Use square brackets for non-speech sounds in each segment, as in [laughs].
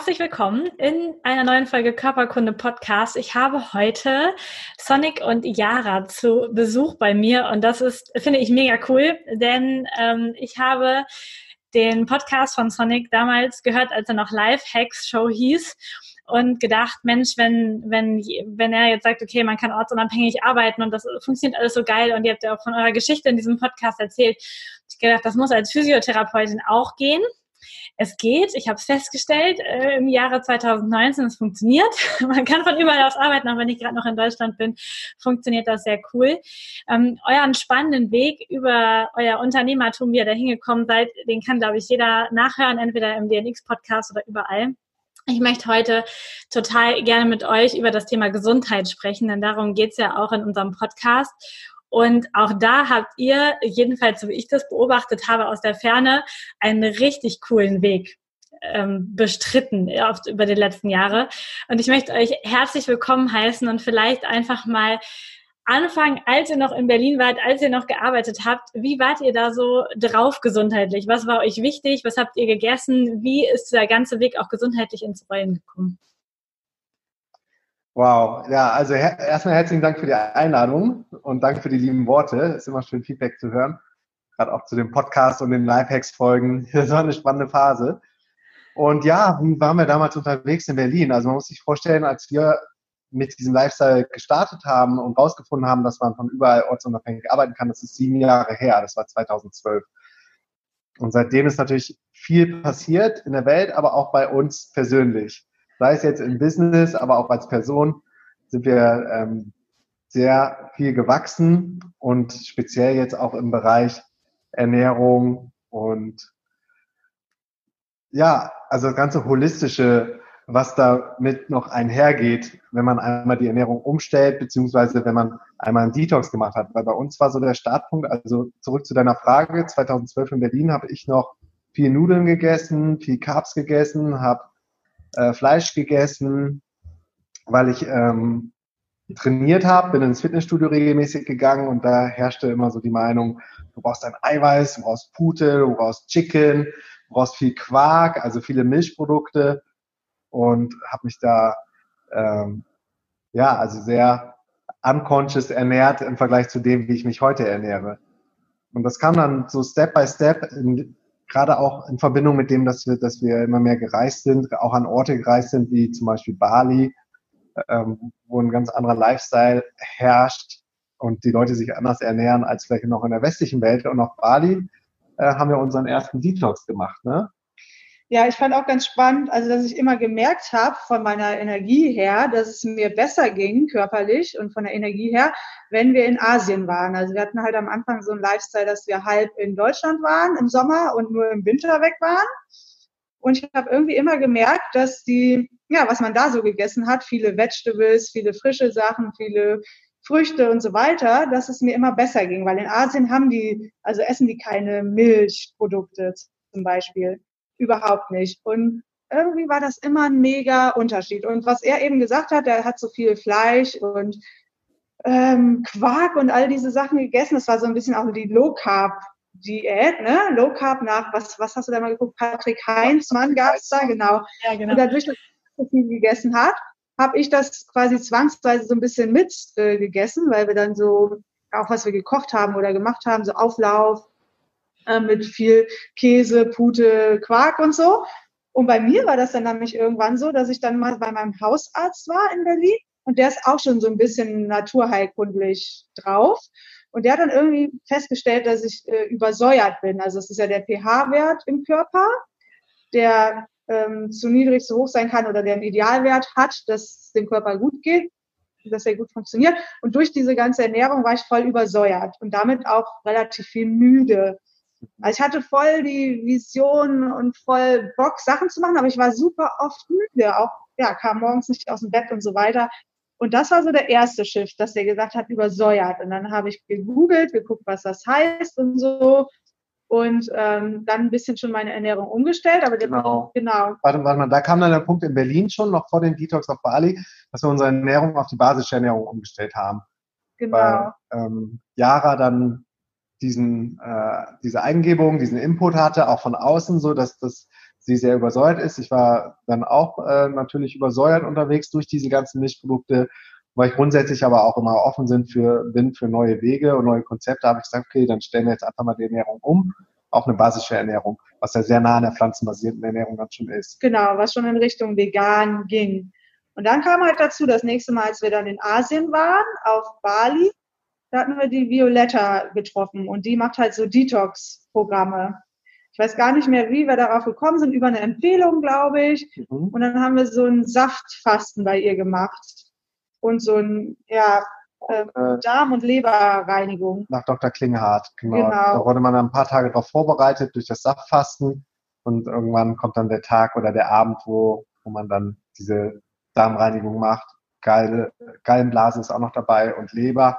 Herzlich willkommen in einer neuen Folge Körperkunde Podcast. Ich habe heute Sonic und Yara zu Besuch bei mir und das ist, finde ich, mega cool, denn ähm, ich habe den Podcast von Sonic damals gehört, als er noch Live Hacks Show hieß und gedacht, Mensch, wenn, wenn, wenn er jetzt sagt, okay, man kann ortsunabhängig arbeiten und das funktioniert alles so geil und ihr habt ja auch von eurer Geschichte in diesem Podcast erzählt, ich gedacht, das muss als Physiotherapeutin auch gehen es geht. Ich habe es festgestellt äh, im Jahre 2019. Es funktioniert. [laughs] Man kann von überall aus arbeiten, auch wenn ich gerade noch in Deutschland bin, funktioniert das sehr cool. Ähm, euren spannenden Weg über euer Unternehmertum, wie ihr da hingekommen seid, den kann, glaube ich, jeder nachhören, entweder im DNX-Podcast oder überall. Ich möchte heute total gerne mit euch über das Thema Gesundheit sprechen, denn darum geht es ja auch in unserem Podcast. Und auch da habt ihr, jedenfalls so wie ich das beobachtet habe aus der Ferne, einen richtig coolen Weg ähm, bestritten oft über die letzten Jahre. Und ich möchte euch herzlich willkommen heißen und vielleicht einfach mal anfangen, als ihr noch in Berlin wart, als ihr noch gearbeitet habt. Wie wart ihr da so drauf gesundheitlich? Was war euch wichtig? Was habt ihr gegessen? Wie ist der ganze Weg auch gesundheitlich ins Rollen gekommen? Wow, ja, also her erstmal herzlichen Dank für die Einladung und danke für die lieben Worte. Ist immer schön, Feedback zu hören. Gerade auch zu dem Podcast und den Lifehacks-Folgen. [laughs] Das war eine spannende Phase. Und ja, waren wir damals unterwegs in Berlin? Also man muss sich vorstellen, als wir mit diesem Lifestyle gestartet haben und rausgefunden haben, dass man von überall ortsunabhängig arbeiten kann, das ist sieben Jahre her, das war 2012. Und seitdem ist natürlich viel passiert in der Welt, aber auch bei uns persönlich sei es jetzt im Business, aber auch als Person, sind wir ähm, sehr viel gewachsen und speziell jetzt auch im Bereich Ernährung und ja, also das ganze holistische, was damit noch einhergeht, wenn man einmal die Ernährung umstellt, beziehungsweise wenn man einmal einen Detox gemacht hat. Weil bei uns war so der Startpunkt, also zurück zu deiner Frage, 2012 in Berlin habe ich noch viel Nudeln gegessen, viel Carbs gegessen, habe äh, Fleisch gegessen, weil ich ähm, trainiert habe, bin ins Fitnessstudio regelmäßig gegangen und da herrschte immer so die Meinung, du brauchst ein Eiweiß, du brauchst Pute, du brauchst Chicken, du brauchst viel Quark, also viele Milchprodukte und habe mich da ähm, ja also sehr unconscious ernährt im Vergleich zu dem, wie ich mich heute ernähre. Und das kam dann so Step by Step in, gerade auch in Verbindung mit dem, dass wir, dass wir immer mehr gereist sind, auch an Orte gereist sind, wie zum Beispiel Bali, ähm, wo ein ganz anderer Lifestyle herrscht und die Leute sich anders ernähren als vielleicht noch in der westlichen Welt. Und auf Bali äh, haben wir unseren ersten Detox gemacht. Ne? Ja, ich fand auch ganz spannend, also dass ich immer gemerkt habe von meiner Energie her, dass es mir besser ging körperlich und von der Energie her, wenn wir in Asien waren. Also wir hatten halt am Anfang so ein Lifestyle, dass wir halb in Deutschland waren im Sommer und nur im Winter weg waren. Und ich habe irgendwie immer gemerkt, dass die, ja, was man da so gegessen hat, viele Vegetables, viele frische Sachen, viele Früchte und so weiter, dass es mir immer besser ging. Weil in Asien haben die, also essen die keine Milchprodukte zum Beispiel überhaupt nicht. Und irgendwie war das immer ein mega Unterschied. Und was er eben gesagt hat, er hat so viel Fleisch und ähm, Quark und all diese Sachen gegessen. Das war so ein bisschen auch die Low Carb Diät, ne? Low Carb nach, was, was hast du da mal geguckt? Patrick Heinzmann gab es da, genau. Ja, genau. Und dadurch, dass er so viel gegessen hat, habe ich das quasi zwangsweise so ein bisschen mit äh, gegessen, weil wir dann so, auch was wir gekocht haben oder gemacht haben, so Auflauf, äh, mit viel Käse, Pute, Quark und so. Und bei mir war das dann nämlich irgendwann so, dass ich dann mal bei meinem Hausarzt war in Berlin und der ist auch schon so ein bisschen naturheilkundlich drauf. Und der hat dann irgendwie festgestellt, dass ich äh, übersäuert bin. Also es ist ja der pH-Wert im Körper, der ähm, zu niedrig, zu hoch sein kann oder der einen Idealwert hat, dass es dem Körper gut geht, dass er gut funktioniert. Und durch diese ganze Ernährung war ich voll übersäuert und damit auch relativ viel müde. Also ich hatte voll die Vision und voll Bock, Sachen zu machen, aber ich war super oft müde, auch, ja, kam morgens nicht aus dem Bett und so weiter. Und das war so der erste Shift, dass der gesagt hat, übersäuert. Und dann habe ich gegoogelt, geguckt, was das heißt und so. Und ähm, dann ein bisschen schon meine Ernährung umgestellt. Aber genau. genau. Warte, warte mal, da kam dann der Punkt in Berlin schon, noch vor dem Detox auf Bali, dass wir unsere Ernährung auf die basische Ernährung umgestellt haben. Genau. Weil ähm, Yara dann diesen, äh, diese Eingebung, diesen Input hatte, auch von außen, so dass das sie sehr übersäuert ist. Ich war dann auch äh, natürlich übersäuert unterwegs durch diese ganzen Milchprodukte, weil ich grundsätzlich aber auch immer offen sind für, bin für neue Wege und neue Konzepte, habe ich gesagt, okay, dann stellen wir jetzt einfach mal die Ernährung um auch eine basische Ernährung, was ja sehr nah an der pflanzenbasierten Ernährung dann schon ist. Genau, was schon in Richtung vegan ging. Und dann kam halt dazu, das nächste Mal, als wir dann in Asien waren, auf Bali, da hatten wir die Violetta getroffen und die macht halt so Detox-Programme. Ich weiß gar nicht mehr, wie wir darauf gekommen sind, über eine Empfehlung, glaube ich. Mhm. Und dann haben wir so ein Saftfasten bei ihr gemacht und so ein, ja, äh, äh Darm- und Leberreinigung. Nach Dr. Klinghardt, genau. genau. Da wurde man ein paar Tage darauf vorbereitet durch das Saftfasten und irgendwann kommt dann der Tag oder der Abend, wo, wo man dann diese Darmreinigung macht. Geile, Gallenblase ist auch noch dabei und Leber.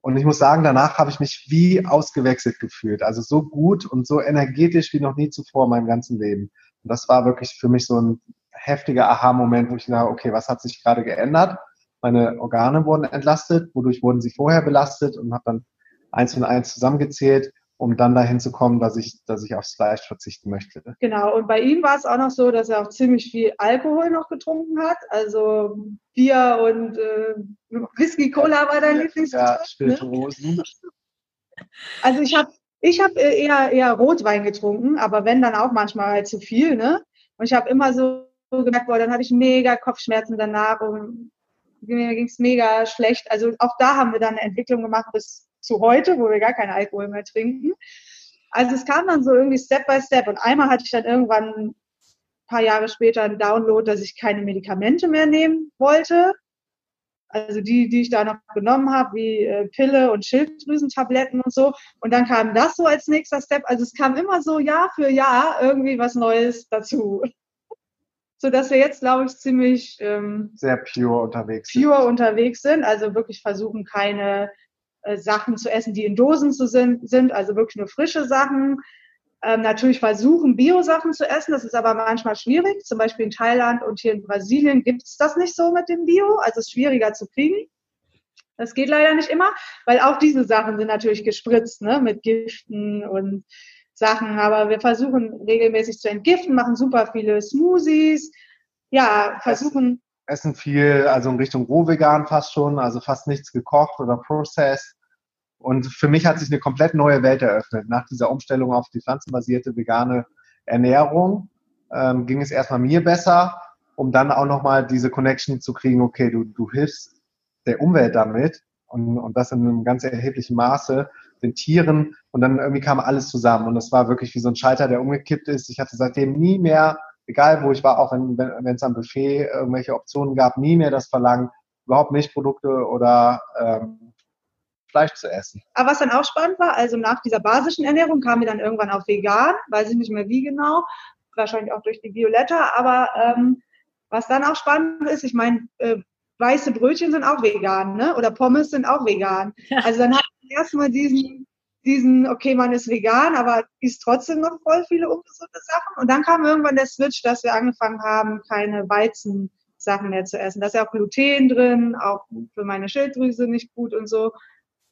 Und ich muss sagen, danach habe ich mich wie ausgewechselt gefühlt. Also so gut und so energetisch wie noch nie zuvor in meinem ganzen Leben. Und das war wirklich für mich so ein heftiger Aha-Moment, wo ich dachte, okay, was hat sich gerade geändert? Meine Organe wurden entlastet, wodurch wurden sie vorher belastet und habe dann eins und eins zusammengezählt um dann dahin zu kommen, dass ich, dass ich aufs Fleisch verzichten möchte. Genau, und bei ihm war es auch noch so, dass er auch ziemlich viel Alkohol noch getrunken hat. Also Bier und äh, Whisky, Cola war dein ja, Lieblingsgetränk. Ja, Spirituosen. Ne? Also ich habe ich hab eher, eher Rotwein getrunken, aber wenn dann auch manchmal halt zu viel. Ne? Und ich habe immer so gemerkt, boah, dann hatte ich mega Kopfschmerzen danach und mir ging es mega schlecht. Also auch da haben wir dann eine Entwicklung gemacht bis zu heute, wo wir gar keinen Alkohol mehr trinken. Also es kam dann so irgendwie Step by Step und einmal hatte ich dann irgendwann ein paar Jahre später einen Download, dass ich keine Medikamente mehr nehmen wollte. Also die, die ich da noch genommen habe, wie äh, Pille und Schilddrüsentabletten und so. Und dann kam das so als nächster Step. Also es kam immer so Jahr für Jahr irgendwie was Neues dazu. [laughs] So dass wir jetzt, glaube ich, ziemlich ähm, sehr pure unterwegs pure sind. unterwegs sind. Also wirklich versuchen, keine Sachen zu essen, die in Dosen zu sind, sind also wirklich nur frische Sachen. Ähm, natürlich versuchen, Bio-Sachen zu essen, das ist aber manchmal schwierig. Zum Beispiel in Thailand und hier in Brasilien gibt es das nicht so mit dem Bio, also es ist schwieriger zu kriegen. Das geht leider nicht immer, weil auch diese Sachen sind natürlich gespritzt, ne, mit Giften und Sachen. Aber wir versuchen regelmäßig zu entgiften, machen super viele Smoothies, ja, versuchen essen viel, also in Richtung rohvegan fast schon, also fast nichts gekocht oder processed. Und für mich hat sich eine komplett neue Welt eröffnet. Nach dieser Umstellung auf die pflanzenbasierte vegane Ernährung ähm, ging es erstmal mir besser, um dann auch nochmal diese Connection zu kriegen, okay, du, du hilfst der Umwelt damit und, und das in einem ganz erheblichen Maße, den Tieren und dann irgendwie kam alles zusammen und es war wirklich wie so ein Schalter, der umgekippt ist. Ich hatte seitdem nie mehr egal wo ich war, auch wenn wenn es am Buffet irgendwelche Optionen gab, nie mehr das Verlangen, überhaupt Milchprodukte oder ähm, Fleisch zu essen. Aber was dann auch spannend war, also nach dieser basischen Ernährung kam wir dann irgendwann auf vegan, weiß ich nicht mehr wie genau, wahrscheinlich auch durch die Violetta, aber ähm, was dann auch spannend ist, ich meine, äh, weiße Brötchen sind auch vegan, ne? Oder Pommes sind auch vegan. Also dann hat man erstmal diesen diesen, okay, man ist vegan, aber isst trotzdem noch voll viele ungesunde Sachen. Und dann kam irgendwann der Switch, dass wir angefangen haben, keine Weizensachen mehr zu essen. Da ist ja auch Gluten drin, auch für meine Schilddrüse nicht gut und so.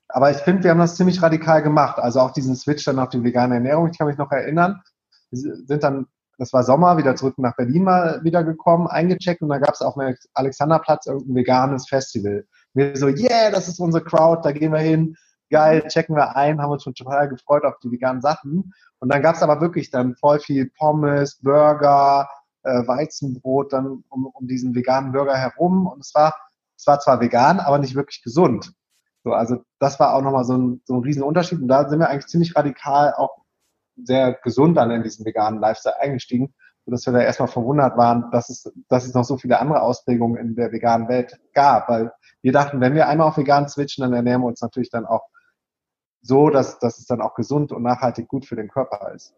Aber ich finde, wir haben das ziemlich radikal gemacht. Also auch diesen Switch dann auf die vegane Ernährung. Ich kann mich noch erinnern. Wir sind dann, das war Sommer, wieder zurück nach Berlin mal wieder gekommen, eingecheckt und da gab es auf dem Alexanderplatz irgendein veganes Festival. Wir so, yeah, das ist unsere Crowd, da gehen wir hin geil, checken wir ein, haben uns schon total gefreut auf die veganen Sachen. Und dann gab es aber wirklich dann voll viel Pommes, Burger, äh, Weizenbrot dann um, um diesen veganen Burger herum. Und es war, es war zwar vegan, aber nicht wirklich gesund. So, also das war auch nochmal so ein, so ein riesen Unterschied. Und da sind wir eigentlich ziemlich radikal auch sehr gesund dann in diesen veganen Lifestyle eingestiegen, sodass wir da erstmal verwundert waren, dass es, dass es noch so viele andere Ausprägungen in der veganen Welt gab. Weil wir dachten, wenn wir einmal auf vegan switchen, dann ernähren wir uns natürlich dann auch so, dass, dass es dann auch gesund und nachhaltig gut für den Körper ist.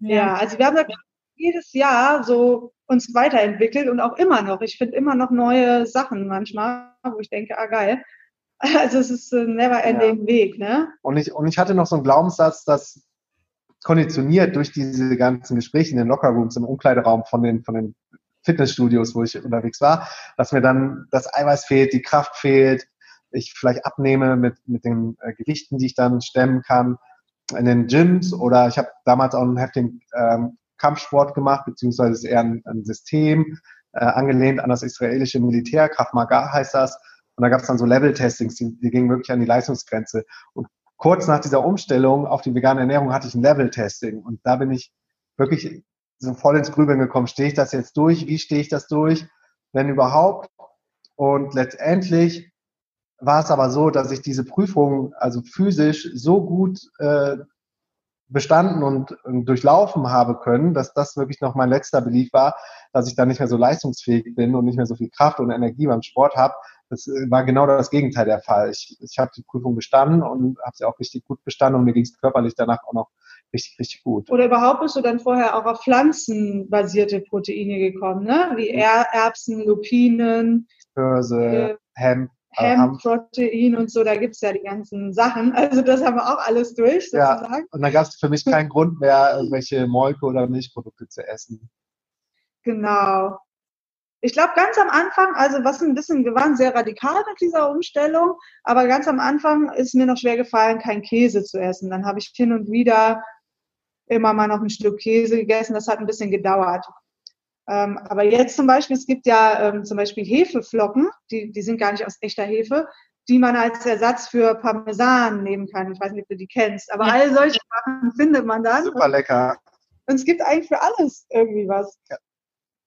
Ja, also wir haben da jedes Jahr so uns weiterentwickelt und auch immer noch. Ich finde immer noch neue Sachen manchmal, wo ich denke, ah geil. [laughs] Also es ist ein never ending ja. Weg, ne? Und ich, und ich hatte noch so einen Glaubenssatz, dass konditioniert durch diese ganzen Gespräche in den Lockerrooms im Umkleideraum von den, von den Fitnessstudios, wo ich unterwegs war, dass mir dann das Eiweiß fehlt, die Kraft fehlt, ich vielleicht abnehme mit, mit den äh, Gewichten, die ich dann stemmen kann in den Gyms oder ich habe damals auch einen heftigen ähm, Kampfsport gemacht, beziehungsweise ist eher ein, ein System, äh, angelehnt an das israelische Militär, Krav Maga heißt das. Und da gab es dann so Level-Testings, die, die gingen wirklich an die Leistungsgrenze. Und kurz nach dieser Umstellung auf die vegane Ernährung hatte ich ein Level-Testing. Und da bin ich wirklich so voll ins Grübeln gekommen. Stehe ich das jetzt durch? Wie stehe ich das durch? Wenn überhaupt? Und letztendlich war es aber so, dass ich diese Prüfung also physisch so gut äh, bestanden und, durchlaufen habe können, dass das wirklich noch mein letzter Belief war, dass ich dann nicht mehr so leistungsfähig bin und nicht mehr so viel Kraft und Energie beim Sport habe. Das äh, war genau das Gegenteil der Fall. Ich, ich habe die Prüfung bestanden und habe sie auch richtig gut bestanden und mir ging es körperlich danach auch noch richtig, richtig gut. Oder überhaupt bist du dann vorher auch auf pflanzenbasierte Proteine gekommen, ne? Wie Erbsen, Lupinen, Hirse, äh, Hemp, Hemprotein und so, da gibt's ja die ganzen Sachen. Also das haben wir auch alles durch, sozusagen. Ja, und dann gab es für mich keinen Grund mehr, irgendwelche Molke oder Milchprodukte zu essen. Genau. Ich glaube, ganz am Anfang, also was ein bisschen, wir waren sehr radikal mit dieser Umstellung, aber ganz am Anfang ist mir noch schwer gefallen, kein Käse zu essen. Dann habe ich hin und wieder immer mal noch ein Stück Käse gegessen. Das hat ein bisschen gedauert. Ähm, aber jetzt zum Beispiel, es gibt ja ähm, zum Beispiel Hefeflocken, die, die sind gar nicht aus echter Hefe, die man als Ersatz für Parmesan nehmen kann. Ich weiß nicht, ob du die kennst, aber ja. all solche Sachen findet man dann. Super lecker. Und es gibt eigentlich für alles irgendwie was. Ja,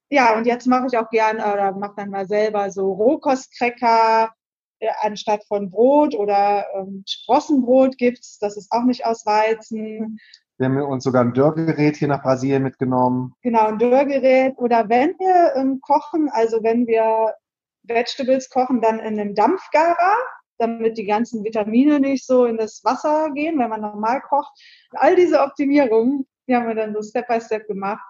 ja und jetzt mache ich auch gern oder mache dann mal selber so Rohkostkräcker äh, anstatt von Brot oder ähm, Sprossenbrot gibt's. Das ist auch nicht aus Weizen. Wir haben uns sogar ein Dörrgerät hier nach Brasilien mitgenommen. Genau, ein Dörrgerät. Oder wenn wir ähm, kochen, also wenn wir Vegetables kochen, dann in einem Dampfgarer, damit die ganzen Vitamine nicht so in das Wasser gehen, wenn man normal kocht. All diese Optimierungen, die haben wir dann so Step by Step gemacht.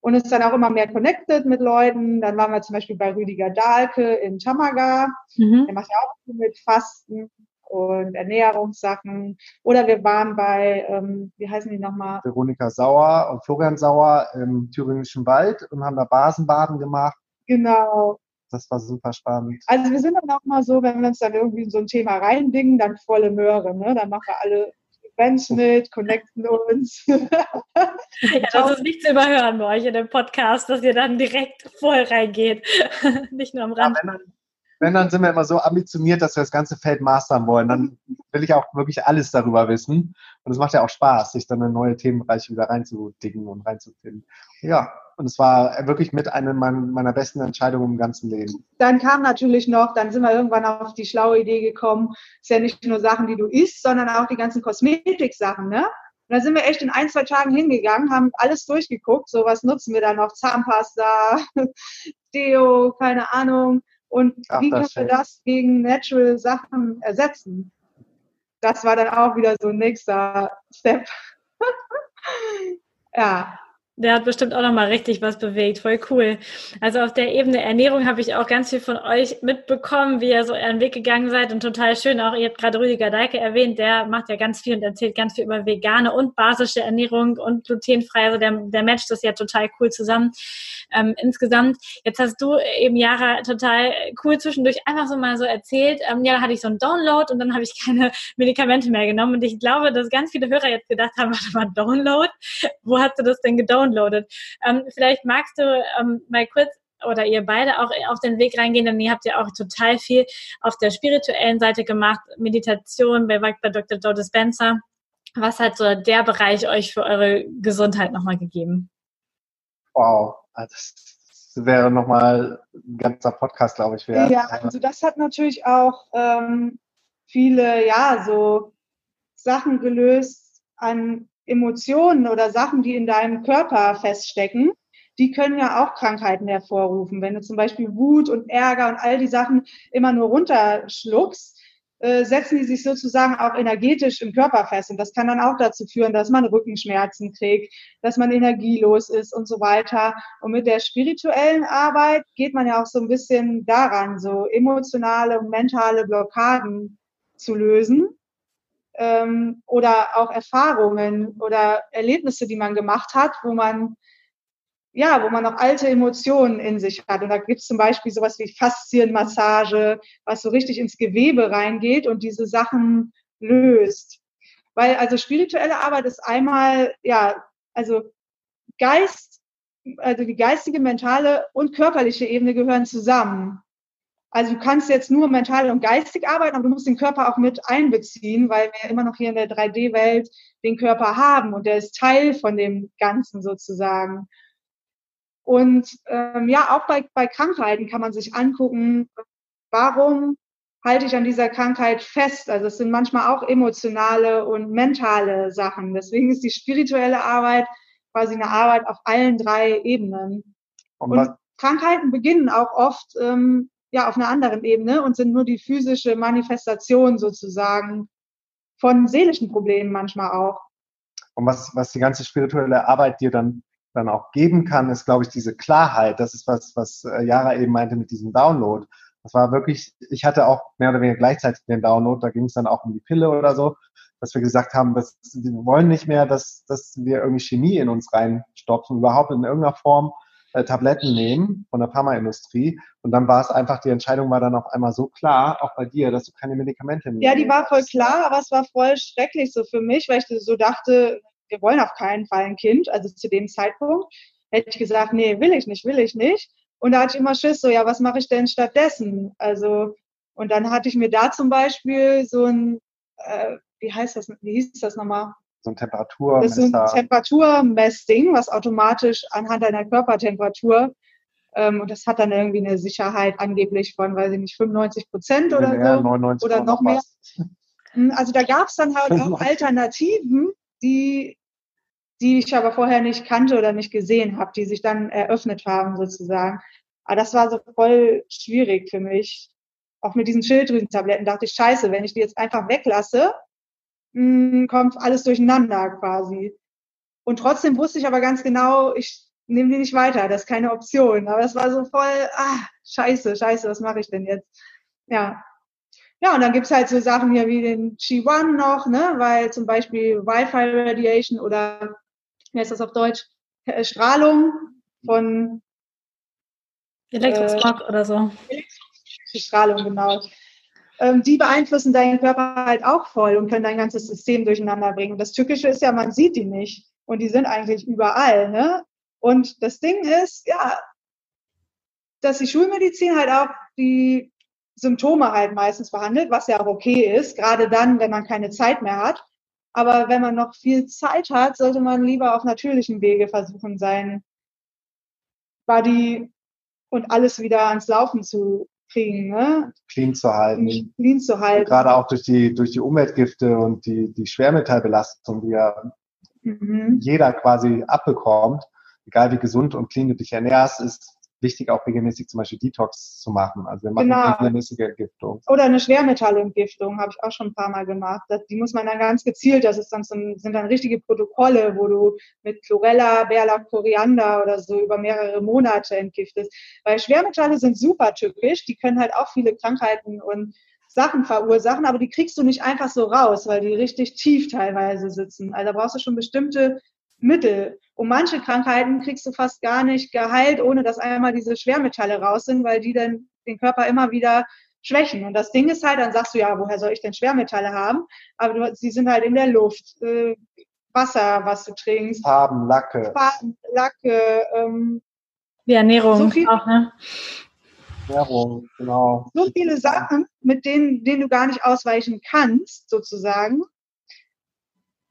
Und ist dann auch immer mehr connected mit Leuten. Dann waren wir zum Beispiel bei Rüdiger Dahlke in Tamaga. Mhm. Der macht ja auch mit Fasten und Ernährungssachen. Oder wir waren bei, ähm, wie heißen die nochmal? Veronika Sauer und Florian Sauer im Thüringischen Wald und haben da Basenbaden gemacht. Genau. Das war super spannend. Also wir sind dann auch mal so, wenn wir uns dann irgendwie in so ein Thema reindingen, dann volle Möhre. Ne? Dann machen wir alle Events mit, connecten uns. [laughs] ja, das ist nicht zu überhören bei euch in dem Podcast, dass ihr dann direkt voll reingeht. [laughs] nicht nur am Rand. Ja, wenn, dann sind wir immer so ambitioniert, dass wir das ganze Feld mastern wollen. Dann will ich auch wirklich alles darüber wissen. Und es macht ja auch Spaß, sich dann in neue Themenbereiche wieder reinzudicken und reinzufinden. Ja, und es war wirklich mit einer meiner besten Entscheidungen im ganzen Leben. Dann kam natürlich noch, dann sind wir irgendwann auf die schlaue Idee gekommen, es ist ja nicht nur Sachen, die du isst, sondern auch die ganzen Kosmetik-Sachen, ne? Und da sind wir echt in ein, zwei Tagen hingegangen, haben alles durchgeguckt, so was nutzen wir da noch, Zahnpasta, [laughs] Deo, keine Ahnung. Und Ach, wie können wir das gegen natural Sachen ersetzen? Das war dann auch wieder so ein nächster Step. [laughs] ja, der hat bestimmt auch nochmal richtig was bewegt. Voll cool. Also auf der Ebene Ernährung habe ich auch ganz viel von euch mitbekommen, wie ihr so euren Weg gegangen seid und total schön. Auch ihr habt gerade Rüdiger Deike erwähnt, der macht ja ganz viel und erzählt ganz viel über vegane und basische Ernährung und glutenfrei. Also der, der matcht das ja total cool zusammen. Ähm, insgesamt, jetzt hast du eben Jara total cool zwischendurch einfach so mal so erzählt. Ähm, ja, da hatte ich so einen Download und dann habe ich [laughs] keine Medikamente mehr genommen. Und ich glaube, dass ganz viele Hörer jetzt gedacht haben, [laughs] warte mal, Download? Wo hast du das denn gedownloadet? Downloadet. Ähm, vielleicht magst du ähm, mal kurz oder ihr beide auch auf den Weg reingehen, denn ihr habt ja auch total viel auf der spirituellen Seite gemacht, Meditation, bei, bei Dr. Joe Dispenza. Was hat so der Bereich euch für eure Gesundheit nochmal gegeben? Wow, also das wäre nochmal ein ganzer Podcast, glaube ich. Wert. Ja, also das hat natürlich auch ähm, viele, ja, so Sachen gelöst an Emotionen oder Sachen, die in deinem Körper feststecken, die können ja auch Krankheiten hervorrufen. Wenn du zum Beispiel Wut und Ärger und all die Sachen immer nur runterschluckst, äh, setzen die sich sozusagen auch energetisch im Körper fest. Und das kann dann auch dazu führen, dass man Rückenschmerzen kriegt, dass man energielos ist und so weiter. Und mit der spirituellen Arbeit geht man ja auch so ein bisschen daran, so emotionale und mentale Blockaden zu lösen. Ähm, oder auch Erfahrungen oder Erlebnisse, die man gemacht hat, wo man ja, wo man noch alte Emotionen in sich hat. Und da gibt es zum Beispiel sowas wie Faszienmassage, was so richtig ins Gewebe reingeht und diese Sachen löst. Weil also spirituelle Arbeit ist einmal, ja, also Geist, also die geistige, mentale und körperliche Ebene gehören zusammen. Also du kannst jetzt nur mental und geistig arbeiten, aber du musst den Körper auch mit einbeziehen, weil wir immer noch hier in der 3D-Welt den Körper haben und der ist Teil von dem Ganzen sozusagen. Und ähm, ja, auch bei, bei Krankheiten kann man sich angucken, warum halte ich an dieser Krankheit fest. Also es sind manchmal auch emotionale und mentale Sachen. Deswegen ist die spirituelle Arbeit quasi eine Arbeit auf allen drei Ebenen. Und, und Krankheiten beginnen auch oft ähm, ja auf einer anderen Ebene und sind nur die physische Manifestation sozusagen von seelischen Problemen manchmal auch. Und was, was die ganze spirituelle Arbeit dir dann dann auch geben kann, ist, glaube ich, diese Klarheit. Das ist was, was äh, Jara eben meinte mit diesem Download. Das war wirklich, ich hatte auch mehr oder weniger gleichzeitig den Download, da ging es dann auch um die Pille oder so, dass wir gesagt haben, dass wir wollen nicht mehr, dass, dass wir irgendwie Chemie in uns reinstopfen, überhaupt in irgendeiner Form äh, Tabletten nehmen von der Pharmaindustrie. Und dann war es einfach, die Entscheidung war dann auf einmal so klar, auch bei dir, dass du keine Medikamente mehr Ja, die war voll klar, aber es war voll schrecklich so für mich, weil ich so dachte, wir wollen auf keinen Fall ein Kind. Also zu dem Zeitpunkt hätte ich gesagt, nee, will ich nicht, will ich nicht. Und da hatte ich immer Schiss, so, ja, was mache ich denn stattdessen? Also, und dann hatte ich mir da zum Beispiel so ein, äh, wie heißt das, wie hieß das nochmal? So ein Temperaturmesser. Das ist ein Temperaturmessding, was automatisch anhand deiner Körpertemperatur ähm, und das hat dann irgendwie eine Sicherheit angeblich von, weiß ich nicht, 95 Prozent oder so. 99 oder noch mehr. Hm, also da gab es dann halt auch Alternativen, die, die ich aber vorher nicht kannte oder nicht gesehen habe, die sich dann eröffnet haben sozusagen. Aber das war so voll schwierig für mich. Auch mit diesen Schilddrüsentabletten dachte ich, scheiße, wenn ich die jetzt einfach weglasse, mh, kommt alles durcheinander quasi. Und trotzdem wusste ich aber ganz genau, ich nehme die nicht weiter, das ist keine Option. Aber es war so voll, ah, scheiße, scheiße, was mache ich denn jetzt? Ja, ja, und dann gibt's halt so Sachen hier wie den G1 noch, ne, weil zum Beispiel Wi-Fi Radiation oder, wie heißt das auf Deutsch, äh, Strahlung von Elektrosmog äh, oder so. Strahlung, genau. Ähm, die beeinflussen deinen Körper halt auch voll und können dein ganzes System durcheinander bringen. Das Tückische ist ja, man sieht die nicht. Und die sind eigentlich überall, ne? Und das Ding ist, ja, dass die Schulmedizin halt auch die Symptome halt meistens behandelt, was ja auch okay ist, gerade dann, wenn man keine Zeit mehr hat. Aber wenn man noch viel Zeit hat, sollte man lieber auf natürlichem Wege versuchen, sein Body und alles wieder ans Laufen zu kriegen, ne? Clean zu halten. Clean zu halten. Gerade auch durch die, durch die Umweltgifte und die, die Schwermetallbelastung, die ja mhm. jeder quasi abbekommt, egal wie gesund und clean du dich ernährst, ist wichtig, auch regelmäßig zum Beispiel Detox zu machen. Also wir machen genau. regelmäßige Entgiftung. Oder eine Schwermetallentgiftung habe ich auch schon ein paar Mal gemacht. Das, die muss man dann ganz gezielt, das ist dann so, sind dann richtige Protokolle, wo du mit Chlorella, Bärlauch, Koriander oder so über mehrere Monate entgiftest. Weil Schwermetalle sind super tückisch, die können halt auch viele Krankheiten und Sachen verursachen, aber die kriegst du nicht einfach so raus, weil die richtig tief teilweise sitzen. Also da brauchst du schon bestimmte Mittel. Und manche Krankheiten kriegst du fast gar nicht geheilt, ohne dass einmal diese Schwermetalle raus sind, weil die dann den Körper immer wieder schwächen. Und das Ding ist halt, dann sagst du, ja, woher soll ich denn Schwermetalle haben? Aber du, sie sind halt in der Luft, äh, Wasser, was du trinkst. Farben, Lacke. Farben, Lacke. Ähm, Die Ernährung so viel, auch, ne? Ernährung, genau. So viele Sachen, mit denen, denen du gar nicht ausweichen kannst, sozusagen.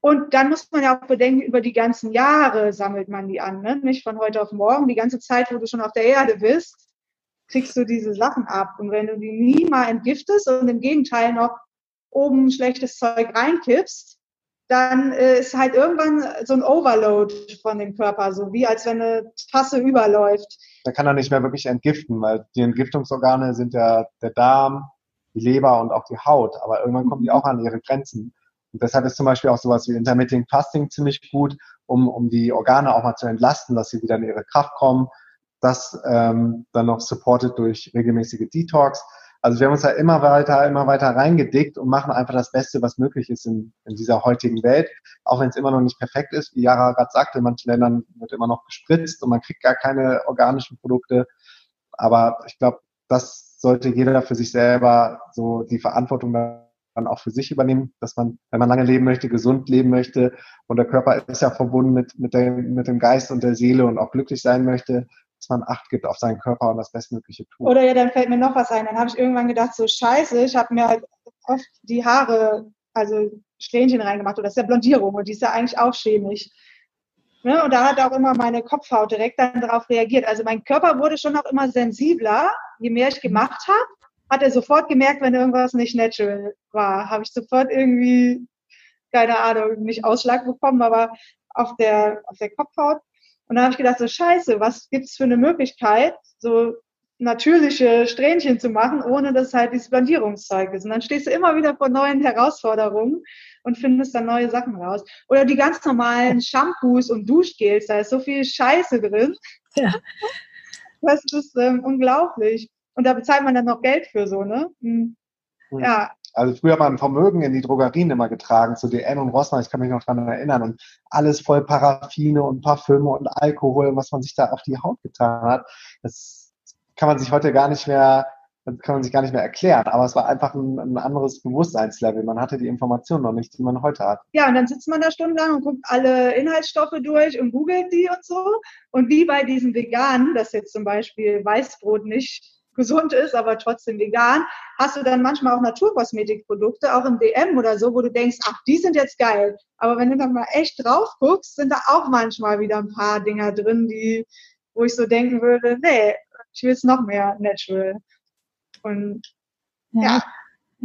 Und dann muss man ja auch bedenken, über die ganzen Jahre sammelt man die an, ne? nicht von heute auf morgen. Die ganze Zeit, wo du schon auf der Erde bist, kriegst du diese Sachen ab. Und wenn du die nie mal entgiftest und im Gegenteil noch oben schlechtes Zeug reinkippst, dann äh, ist halt irgendwann so ein Overload von dem Körper, so wie als wenn eine Tasse überläuft. Da kann er nicht mehr wirklich entgiften, weil die Entgiftungsorgane sind ja der Darm, die Leber und auch die Haut. Aber irgendwann kommen die auch an ihre Grenzen. Und deshalb ist zum Beispiel auch sowas wie Intermittent Fasting ziemlich gut, um, um die Organe auch mal zu entlasten, dass sie wieder in ihre Kraft kommen. Das ähm, dann noch supported durch regelmäßige Detox. Also wir haben uns da immer weiter, immer weiter reingedickt und machen einfach das Beste, was möglich ist in, in dieser heutigen Welt. Auch wenn es immer noch nicht perfekt ist, wie Jara gerade sagte, in manchen Ländern wird immer noch gespritzt und man kriegt gar keine organischen Produkte. Aber ich glaube, das sollte jeder für sich selber so die Verantwortung dann auch für sich übernehmen, dass man, wenn man lange leben möchte, gesund leben möchte und der Körper ist ja verbunden mit, mit, dem, mit dem Geist und der Seele und auch glücklich sein möchte, dass man Acht gibt auf seinen Körper und das Bestmögliche tut. Oder ja, dann fällt mir noch was ein. Dann habe ich irgendwann gedacht, so scheiße, ich habe mir halt oft die Haare, also Strähnchen reingemacht. Und das ist ja Blondierung und die ist ja eigentlich auch chemisch. Ne? Und da hat auch immer meine Kopfhaut direkt dann darauf reagiert. Also mein Körper wurde schon auch immer sensibler, je mehr ich gemacht habe. Hat er sofort gemerkt, wenn irgendwas nicht natural war. Habe ich sofort irgendwie, keine Ahnung, nicht Ausschlag bekommen, aber auf der, auf der Kopfhaut und dann habe ich gedacht, so scheiße, was gibt's für eine Möglichkeit, so natürliche Strähnchen zu machen, ohne dass halt dieses Blondierungszeug ist. Und dann stehst du immer wieder vor neuen Herausforderungen und findest dann neue Sachen raus. Oder die ganz normalen Shampoos und Duschgels, da ist so viel Scheiße drin. Ja. Das ist ähm, unglaublich. Und da bezahlt man dann noch Geld für so, ne? Hm. Ja, also früher hat man Vermögen in die Drogerien immer getragen, zu DN und Rossmann, ich kann mich noch dran erinnern. Und alles voll Paraffine und Parfüme und Alkohol, was man sich da auf die Haut getan hat. Das kann man sich heute gar nicht mehr, das kann man sich gar nicht mehr erklären. Aber es war einfach ein, ein anderes Bewusstseinslevel. Man hatte die Informationen noch nicht, die man heute hat. Ja, und dann sitzt man da stundenlang und guckt alle Inhaltsstoffe durch und googelt die und so. Und wie bei diesen Veganen, dass jetzt zum Beispiel Weißbrot nicht gesund ist, aber trotzdem vegan, hast du dann manchmal auch Naturkosmetikprodukte, auch im DM oder so, wo du denkst, ach, die sind jetzt geil. Aber wenn du dann mal echt drauf guckst, sind da auch manchmal wieder ein paar Dinger drin, die, wo ich so denken würde, nee, ich will es noch mehr natural. Und ja. ja.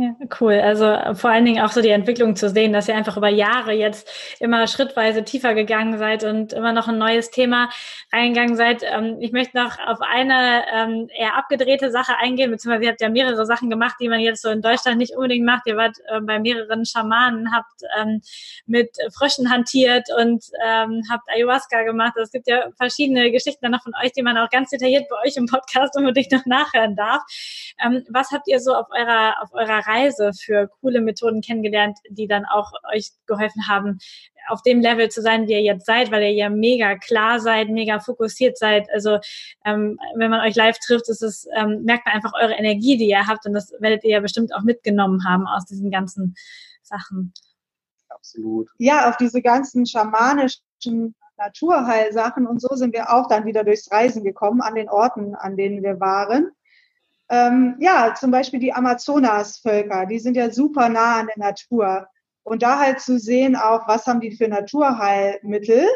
Ja, cool. Also äh, vor allen Dingen auch so die Entwicklung zu sehen, dass ihr einfach über Jahre jetzt immer schrittweise tiefer gegangen seid und immer noch ein neues Thema reingegangen seid. Ähm, ich möchte noch auf eine ähm, eher abgedrehte Sache eingehen, beziehungsweise ihr habt ja mehrere Sachen gemacht, die man jetzt so in Deutschland nicht unbedingt macht. Ihr wart äh, bei mehreren Schamanen, habt ähm, mit Fröschen hantiert und habt Ayahuasca gemacht. Also es gibt ja verschiedene Geschichten dann noch von euch, die man auch ganz detailliert bei euch im Podcast unbedingt noch nachhören darf. was habt ihr so auf eurer, auf eurer Reise für coole Methoden kennengelernt, die dann auch euch geholfen haben, auf dem Level zu sein, wie ihr jetzt seid, weil ihr ja mega klar seid, mega fokussiert seid. Also ähm, wenn man euch live trifft, ist es, ähm, merkt man einfach eure Energie, die ihr habt und das werdet ihr ja bestimmt auch mitgenommen haben aus diesen ganzen Sachen. Absolut. Ja, auf diese ganzen schamanischen Naturheilsachen und so sind wir auch dann wieder durchs Reisen gekommen an den Orten, an denen wir waren. Ähm, ja, zum Beispiel die Amazonasvölker, die sind ja super nah an der Natur. Und da halt zu sehen auch, was haben die für Naturheilmittel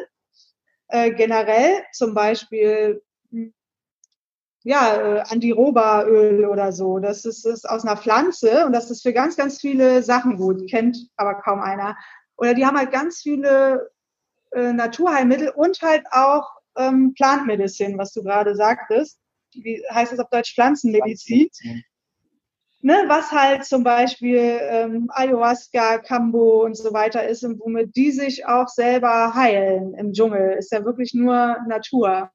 äh, generell, zum Beispiel hm, ja, äh, Andiroba-Öl oder so. Das ist, ist aus einer Pflanze und das ist für ganz, ganz viele Sachen gut. Kennt aber kaum einer. Oder die haben halt ganz viele äh, Naturheilmittel und halt auch ähm, Plant was du gerade sagtest wie heißt das auf Deutsch, Pflanzenmedizin. Ne, was halt zum Beispiel ähm, Ayahuasca, Kambo und so weiter ist und womit die sich auch selber heilen im Dschungel. Ist ja wirklich nur Natur.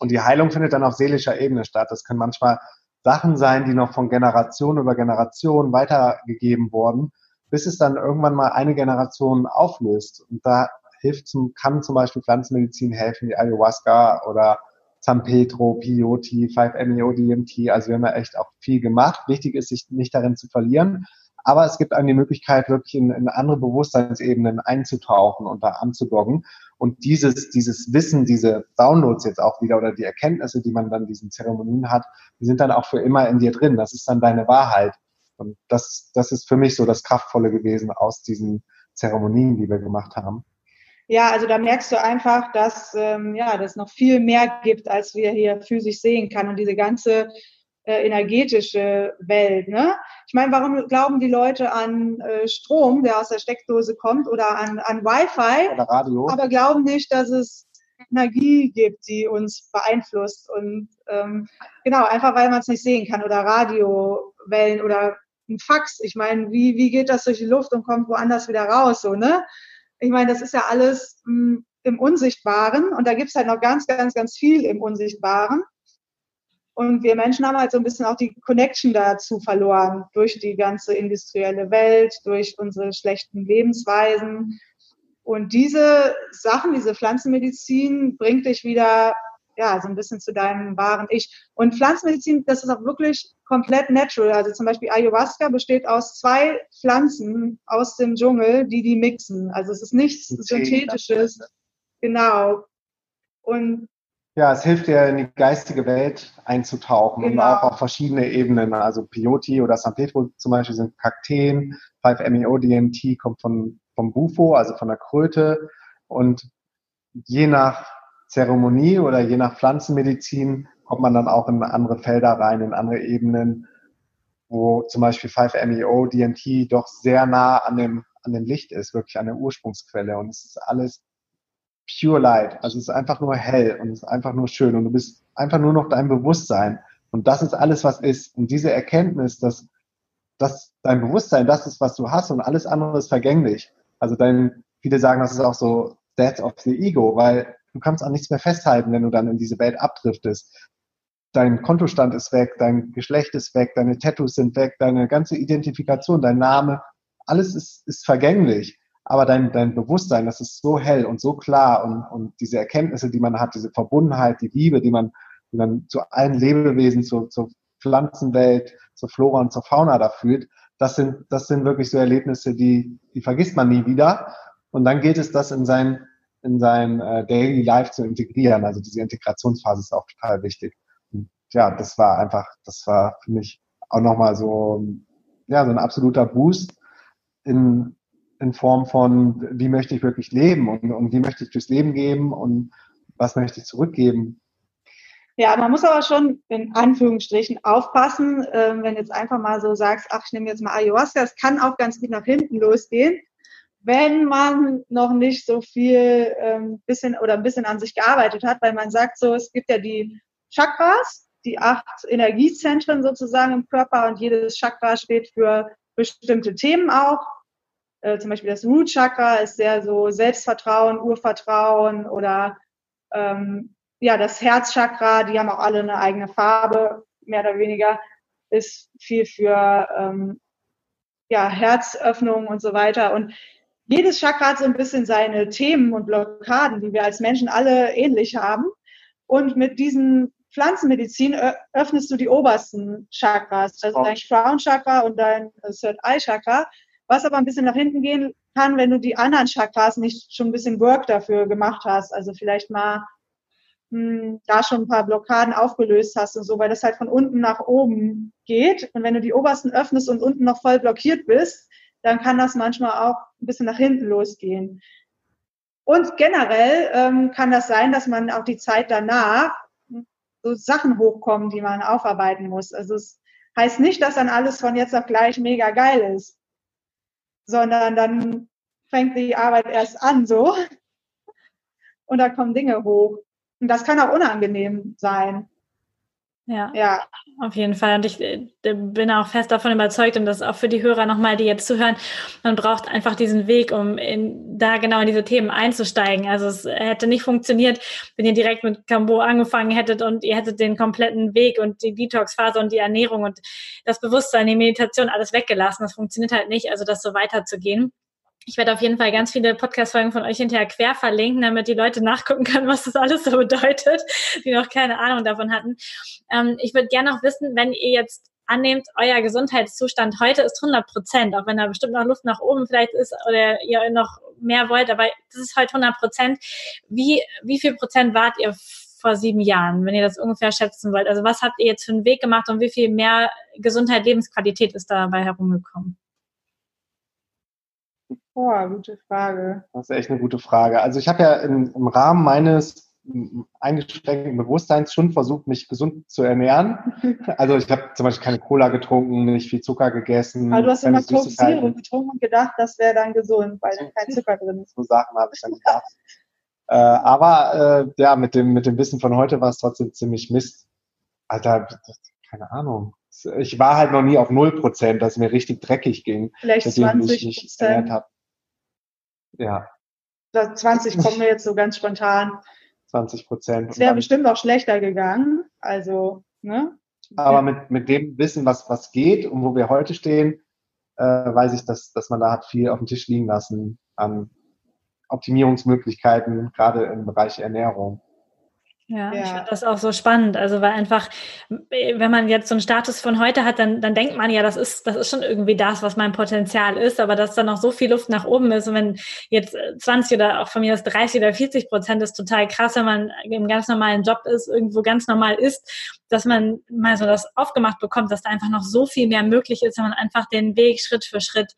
Und die Heilung findet dann auf seelischer Ebene statt. Das können manchmal Sachen sein, die noch von Generation über Generation weitergegeben wurden, bis es dann irgendwann mal eine Generation auflöst. Und da hilft zum, kann zum Beispiel Pflanzenmedizin helfen, wie Ayahuasca oder San Pedro, Peyote, 5-MeO, DMT. Also wir haben ja echt auch viel gemacht. Wichtig ist, sich nicht darin zu verlieren. Aber es gibt einem die Möglichkeit, wirklich in, in andere Bewusstseinsebenen einzutauchen und da anzudoggen. Und dieses, dieses Wissen, diese Downloads jetzt auch wieder oder die Erkenntnisse, die man dann diesen Zeremonien hat, die sind dann auch für immer in dir drin. Das ist dann deine Wahrheit. Und das, das ist für mich so das Kraftvolle gewesen aus diesen Zeremonien, die wir gemacht haben. Ja, also da merkst du einfach, dass ähm, ja, das noch viel mehr gibt, als wir hier physisch sehen kann und diese ganze äh, energetische Welt. Ne? Ich meine, warum glauben die Leute an äh, Strom, der aus der Steckdose kommt, oder an, an Wi-Fi, oder Radio. aber glauben nicht, dass es Energie gibt, die uns beeinflusst und ähm, genau einfach, weil man es nicht sehen kann oder Radiowellen oder ein Fax. Ich meine, wie, wie geht das durch die Luft und kommt woanders wieder raus, so, ne? Ich meine, das ist ja alles mh, hm, im Unsichtbaren und da gibt's halt noch ganz, ganz, ganz viel im Unsichtbaren. Und wir Menschen haben halt so ein bisschen auch die Connection dazu verloren durch die ganze industrielle Welt, durch unsere schlechten Lebensweisen. Und diese Sachen, diese Pflanzenmedizin bringt dich wieder ja, so ein bisschen zu deinem wahren Ich. Und Pflanzenmedizin, das ist auch wirklich komplett natural. Also zum Beispiel Ayahuasca besteht aus zwei Pflanzen aus dem Dschungel, die die mixen. Also es ist nichts Synthetisches. Genau. Und ja, es hilft dir, in die geistige Welt einzutauchen genau. und auch auf verschiedene Ebenen. Also Peyote oder San Pedro zum Beispiel sind Kakteen, 5-MeO-DMT kommt von, vom Bufo, also von der Kröte. Und je nach Zeremonie oder je nach Pflanzenmedizin kommt man dann auch in andere Felder rein, in andere Ebenen, wo zum Beispiel 5-MeO, DMT doch sehr nah an dem, an dem Licht ist, wirklich an der Ursprungsquelle. Und es ist alles pure light. Also es ist einfach nur hell und es ist einfach nur schön und du bist einfach nur noch dein Bewusstsein. Und das ist alles, was ist. Und diese Erkenntnis, dass, dass dein Bewusstsein das ist, was du hast und alles andere ist vergänglich. Also dein, viele sagen, das ist auch so death of the ego, weil du kannst auch nichts mehr festhalten, wenn du dann in diese Welt abdriftest. Dein Kontostand ist weg, dein Geschlecht ist weg, deine Tattoos sind weg, deine ganze Identifikation, dein Name, alles ist, ist vergänglich aber dein, dein Bewusstsein, das ist so hell und so klar und, und diese Erkenntnisse, die man hat, diese Verbundenheit, die Liebe, die man, die man zu allen Lebewesen, zu, zur Pflanzenwelt, zur Flora und zur Fauna da fühlt, das sind, das sind wirklich so Erlebnisse, die, die vergisst man nie wieder. Und dann geht es, das in sein, in sein äh, Daily Life zu integrieren. Also diese Integrationsphase ist auch total wichtig. Und ja, das war einfach, das war für mich auch nochmal so, ja, so ein absoluter Boost in, in Form von, wie möchte ich wirklich leben und, und wie möchte ich durchs Leben geben und was möchte ich zurückgeben. Ja, man muss aber schon in Anführungsstrichen aufpassen, äh, wenn jetzt einfach mal so sagst, ach, ich nehme jetzt mal Ayahuasca, es kann auch ganz gut nach hinten losgehen, wenn man noch nicht so viel ähm, bisschen oder ein bisschen an sich gearbeitet hat, weil man sagt so, es gibt ja die Chakras, die acht Energiezentren sozusagen im Körper und jedes Chakra steht für bestimmte Themen auch äh, zum Beispiel das Root Chakra ist sehr so Selbstvertrauen, Urvertrauen oder ähm, ja, das Herzchakra, die haben auch alle eine eigene Farbe, mehr oder weniger, ist viel für ähm, ja, Herzöffnung und so weiter. Und jedes Chakra hat so ein bisschen seine Themen und Blockaden, die wir als Menschen alle ähnlich haben. Und mit diesen Pflanzenmedizin öffnest du die obersten Chakras, also dein Crown Chakra und dein Third Eye Chakra was aber ein bisschen nach hinten gehen kann, wenn du die anderen Chakras nicht schon ein bisschen Work dafür gemacht hast. Also vielleicht mal mh, hm, da schon ein paar Blockaden aufgelöst hast und so, weil das halt von unten nach oben geht. Und wenn du die obersten öffnest und unten noch voll blockiert bist, dann kann das manchmal auch ein bisschen nach hinten losgehen. Und generell ähm, kann das sein, dass man auch die Zeit danach so Sachen hochkommen, die man aufarbeiten muss. Also es heißt nicht, dass dann alles von jetzt auf gleich mega geil ist sondern dann fängt die Arbeit erst an so und da kommen Dinge hoch. Und das kann auch unangenehm sein. Ja, ja, auf jeden Fall. Und ich äh, bin auch fest davon überzeugt und das auch für die Hörer nochmal, die jetzt zuhören, man braucht einfach diesen Weg, um in, da genau in diese Themen einzusteigen. Also es hätte nicht funktioniert, wenn ihr direkt mit Cambo angefangen hättet und ihr hättet den kompletten Weg und die Detox-Phase und die Ernährung und das Bewusstsein, die Meditation alles weggelassen. Das funktioniert halt nicht, also das so weiterzugehen. Ich werde auf jeden Fall ganz viele Podcast-Folgen von euch hinterher quer verlinken, damit die Leute nachgucken können, was das alles so bedeutet, die noch keine Ahnung davon hatten. Ähm, ich würde gerne noch wissen, wenn ihr jetzt annehmt, euer Gesundheitszustand heute ist 100 Prozent, auch wenn da bestimmt noch Luft nach oben vielleicht ist oder ihr noch mehr wollt, aber das ist heute 100 Prozent. Wie, wie viel Prozent wart ihr vor sieben Jahren, wenn ihr das ungefähr schätzen wollt? Also was habt ihr jetzt für einen Weg gemacht und wie viel mehr Gesundheit, Lebensqualität ist dabei herumgekommen? Boah, gute Frage. Das ist echt eine gute Frage. Also ich habe ja im, im Rahmen meines eingeschränkten Bewusstseins schon versucht, mich gesund zu ernähren. [laughs] Also ich habe zum Beispiel keine Cola getrunken, nicht viel Zucker gegessen. Aber du hast immer Coke Zero getrunken und gedacht, das wäre dann gesund, weil da kein Zucker drin ist. So Sachen habe ich dann gedacht. äh, aber äh, ja, mit dem, mit dem Wissen von heute war es trotzdem ziemlich Mist. Alter, keine Ahnung. ich war halt noch nie auf null Prozent, dass es mir richtig dreckig ging. Vielleicht 20 Prozent. Ja. 20 kommen mir jetzt so ganz spontan. 20 Prozent. Es wäre bestimmt auch schlechter gegangen. Also, ne? Aber mit, mit dem Wissen, was, was geht und wo wir heute stehen, äh, weiß ich, dass, dass man da hat viel auf dem Tisch liegen lassen an Optimierungsmöglichkeiten, gerade im Bereich Ernährung. Ja, ja, ich finde das auch so spannend. Also, weil einfach, wenn man jetzt so einen Status von heute hat, dann, dann denkt man ja, das ist, das ist schon irgendwie das, was mein Potenzial ist, aber dass da noch so viel Luft nach oben ist. Und wenn jetzt 20 oder auch von mir aus 30 oder 40 Prozent ist total krass, wenn man im ganz normalen Job ist, irgendwo ganz normal ist, dass man mal so das aufgemacht bekommt, dass da einfach noch so viel mehr möglich ist, wenn man einfach den Weg Schritt für Schritt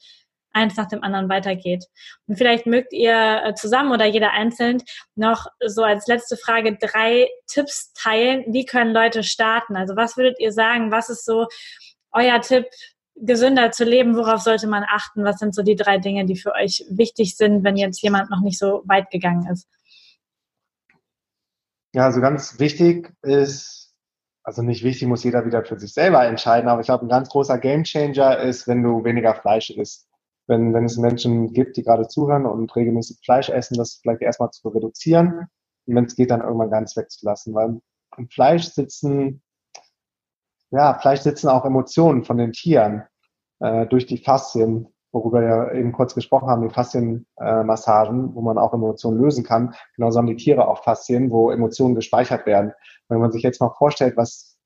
eins nach dem anderen weitergeht. Und vielleicht mögt ihr äh, zusammen oder jeder einzeln noch so als letzte Frage drei Tipps teilen. Wie können Leute starten? Also was würdet ihr sagen? Was ist so euer Tipp, gesünder zu leben? Worauf sollte man achten? Was sind so die drei Dinge, die für euch wichtig sind, wenn jetzt jemand noch nicht so weit gegangen ist? Ja, also ganz wichtig ist, also nicht wichtig, muss jeder wieder für sich selber entscheiden, aber ich glaube, ein ganz großer Gamechanger ist, wenn du weniger Fleisch isst wenn, wenn es Menschen gibt, die gerade zuhören und regelmäßig Fleisch essen, das vielleicht erstmal zu reduzieren und wenn es geht, dann irgendwann ganz wegzulassen. Weil im Fleisch sitzen, ja, Fleisch sitzen auch Emotionen von den Tieren äh, durch die Faszien, worüber wir eben kurz gesprochen haben, die Faszienmassagen, äh, wo man auch Emotionen lösen kann. Genauso haben die Tiere auch Faszien, wo Emotionen gespeichert werden. Wenn man sich jetzt mal vorstellt, was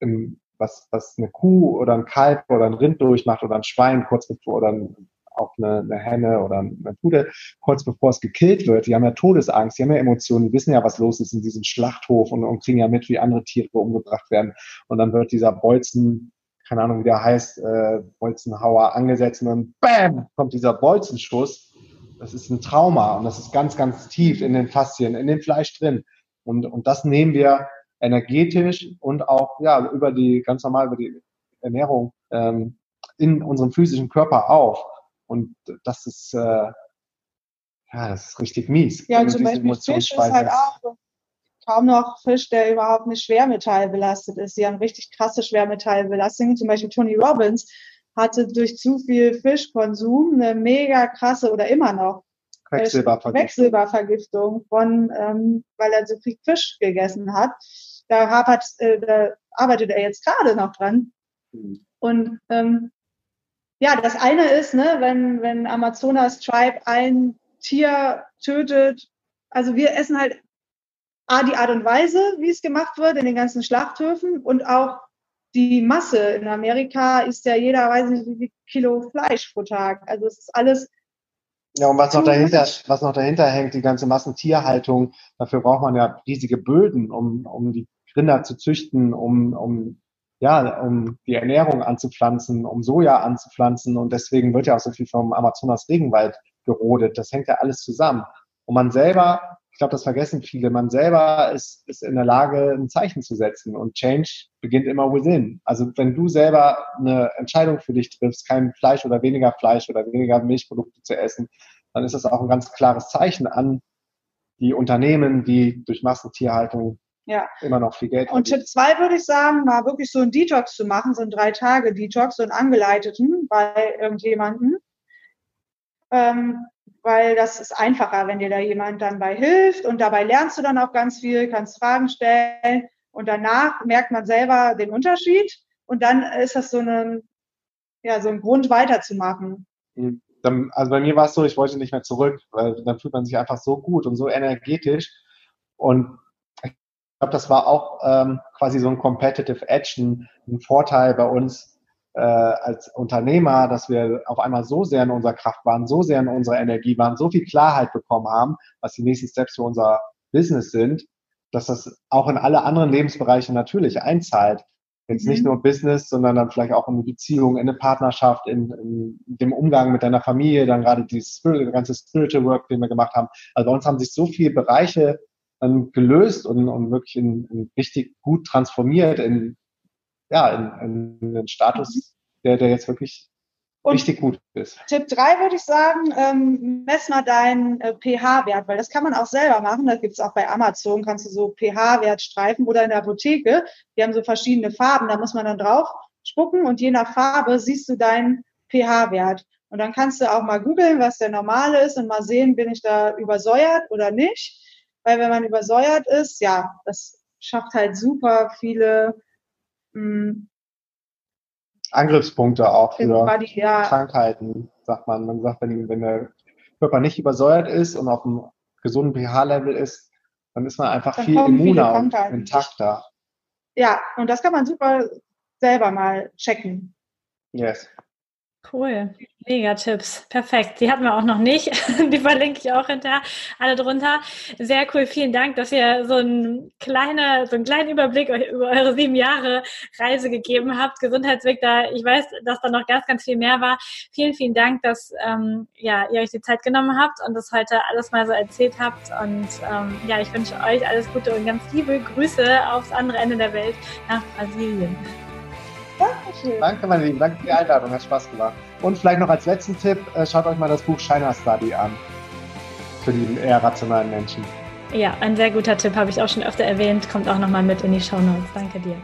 im was, was eine Kuh oder ein Kalb oder ein Rind durchmacht oder ein Schwein kurz bevor oder ein, auch eine, eine Henne oder eine Pudel, kurz bevor es gekillt wird, die haben ja Todesangst, die haben ja Emotionen, die wissen ja, was los ist in diesem Schlachthof und, und kriegen ja mit, wie andere Tiere umgebracht werden. Und dann wird dieser Bolzen, keine Ahnung, wie der heißt, äh, Bolzenhauer angesetzt und dann BAM kommt dieser Bolzenschuss. Das ist ein Trauma und das ist ganz, ganz tief in den Faszien, in dem Fleisch drin. Und, und das nehmen wir energetisch und auch ja über die ganz normal über die Ernährung ähm, in unserem physischen Körper auf. Und das ist äh, ja, das ist richtig mies. Ja, zum Beispiel Fisch ist halt auch kaum noch Fisch, der überhaupt nicht schwermetallbelastet ist. Sie haben richtig krasse Schwermetallbelastungen. Zum Beispiel Tony Robbins hatte durch zu viel Fischkonsum eine mega krasse oder immer noch Quecksilbervergiftung, Quecksilbervergiftung von, ähm, weil er so viel Fisch gegessen hat. Da, hapert, äh, da arbeitet er jetzt gerade noch dran. Mhm. Und ähm, ja, das eine ist, ne, wenn, wenn Amazonas Tribe ein Tier tötet, also wir essen halt A, die Art und Weise, wie es gemacht wird in den ganzen Schlachthöfen und auch die Masse. In Amerika ist ja jeder, weiß nicht, wie viel Kilo Fleisch pro Tag. Also es ist alles ja, und was noch dahinter, was noch dahinter hängt, die ganze Massentierhaltung, dafür braucht man ja riesige Böden, um, um die Rinder zu züchten, um, um, ja, um die Ernährung anzupflanzen, um Soja anzupflanzen. Und deswegen wird ja auch so viel vom Amazonas Regenwald gerodet. Das hängt ja alles zusammen. Und man selber, ich glaube, das vergessen viele, man selber ist, ist in der Lage, ein Zeichen zu setzen. Und Change beginnt immer within. Also wenn du selber eine Entscheidung für dich triffst, kein Fleisch oder weniger Fleisch oder weniger Milchprodukte zu essen, dann ist das auch ein ganz klares Zeichen an die Unternehmen, die durch Massentierhaltung ja. immer noch viel Geld. Und Tipp zwei würde ich sagen, mal wirklich so ein Detox zu machen, so ein drei Tage Detox, so einen angeleiteten bei irgendjemanden. Ähm, weil das ist einfacher, wenn dir da jemand dann bei hilft und dabei lernst du dann auch ganz viel, kannst Fragen stellen und danach merkt man selber den Unterschied und dann ist das so ein, ja, so ein Grund weiterzumachen. Mhm. Also bei mir war es so, ich wollte nicht mehr zurück, weil dann fühlt man sich einfach so gut und so energetisch und ich glaube, das war auch ähm, quasi so ein Competitive Edge, ein, ein Vorteil bei uns äh, als Unternehmer, dass wir auf einmal so sehr in unserer Kraft waren, so sehr in unserer Energie waren, so viel Klarheit bekommen haben, was die nächsten Steps für unser Business sind, dass das auch in alle anderen Lebensbereiche natürlich einzahlt. Jetzt mhm. nicht nur Business, sondern dann vielleicht auch in eine Beziehung, in eine Partnerschaft, in, in dem Umgang mit deiner Familie, dann gerade die Spirit, ganze Spiritual Work, den wir gemacht haben. Also bei uns haben sich so viele Bereiche ähm, gelöst und, und wirklich in, in richtig gut transformiert in, ja, in, in den Status, der, der jetzt wirklich und richtig gut ist. Tipp drei würde ich sagen, ähm, mess mal deinen äh, pH-Wert, weil das kann man auch selber machen. Das gibt's auch bei Amazon, kannst du so pH-Wert streifen oder in der Apotheke. Die haben so verschiedene Farben, da muss man dann drauf spucken und je nach Farbe siehst du deinen pH-Wert. Und dann kannst du auch mal googeln, was der normale ist und mal sehen, bin ich da übersäuert oder nicht. Weil wenn man übersäuert ist, ja, das schafft halt super viele mh, hm, Angriffspunkte auch für Body, ja. Krankheiten, sagt man. Man sagt, wenn, wenn der Körper nicht übersäuert ist und auf einem gesunden pH-Level ist, dann ist man einfach dann viel immuner und intakter. Ja, und das kann man super selber mal checken. Yes. Cool, mega Tipps, perfekt. Die hatten wir auch noch nicht. [laughs] Die verlinke ich auch hinterher alle drunter. Sehr cool, vielen Dank, dass ihr so einen, kleine, so einen kleinen Überblick über eure sieben Jahre Reise gegeben habt. Gesundheitsweg, da ich weiß, dass da noch ganz, ganz viel mehr war. Vielen, vielen Dank, dass ähm, ja, ihr euch die Zeit genommen habt und das heute alles mal so erzählt habt. Und ähm, ja, ich wünsche euch alles Gute und ganz liebe Grüße aufs andere Ende der Welt nach Brasilien. Dankeschön. Danke, meine Lieben. Danke für die Einladung. Hat Spaß gemacht. Und vielleicht noch als letzten Tipp, äh, schaut euch mal das Buch China Study an. Für die eher rationalen Menschen. Ja, ein sehr guter Tipp, habe ich auch schon öfter erwähnt. Kommt auch nochmal mit in die Show Notes. Danke dir.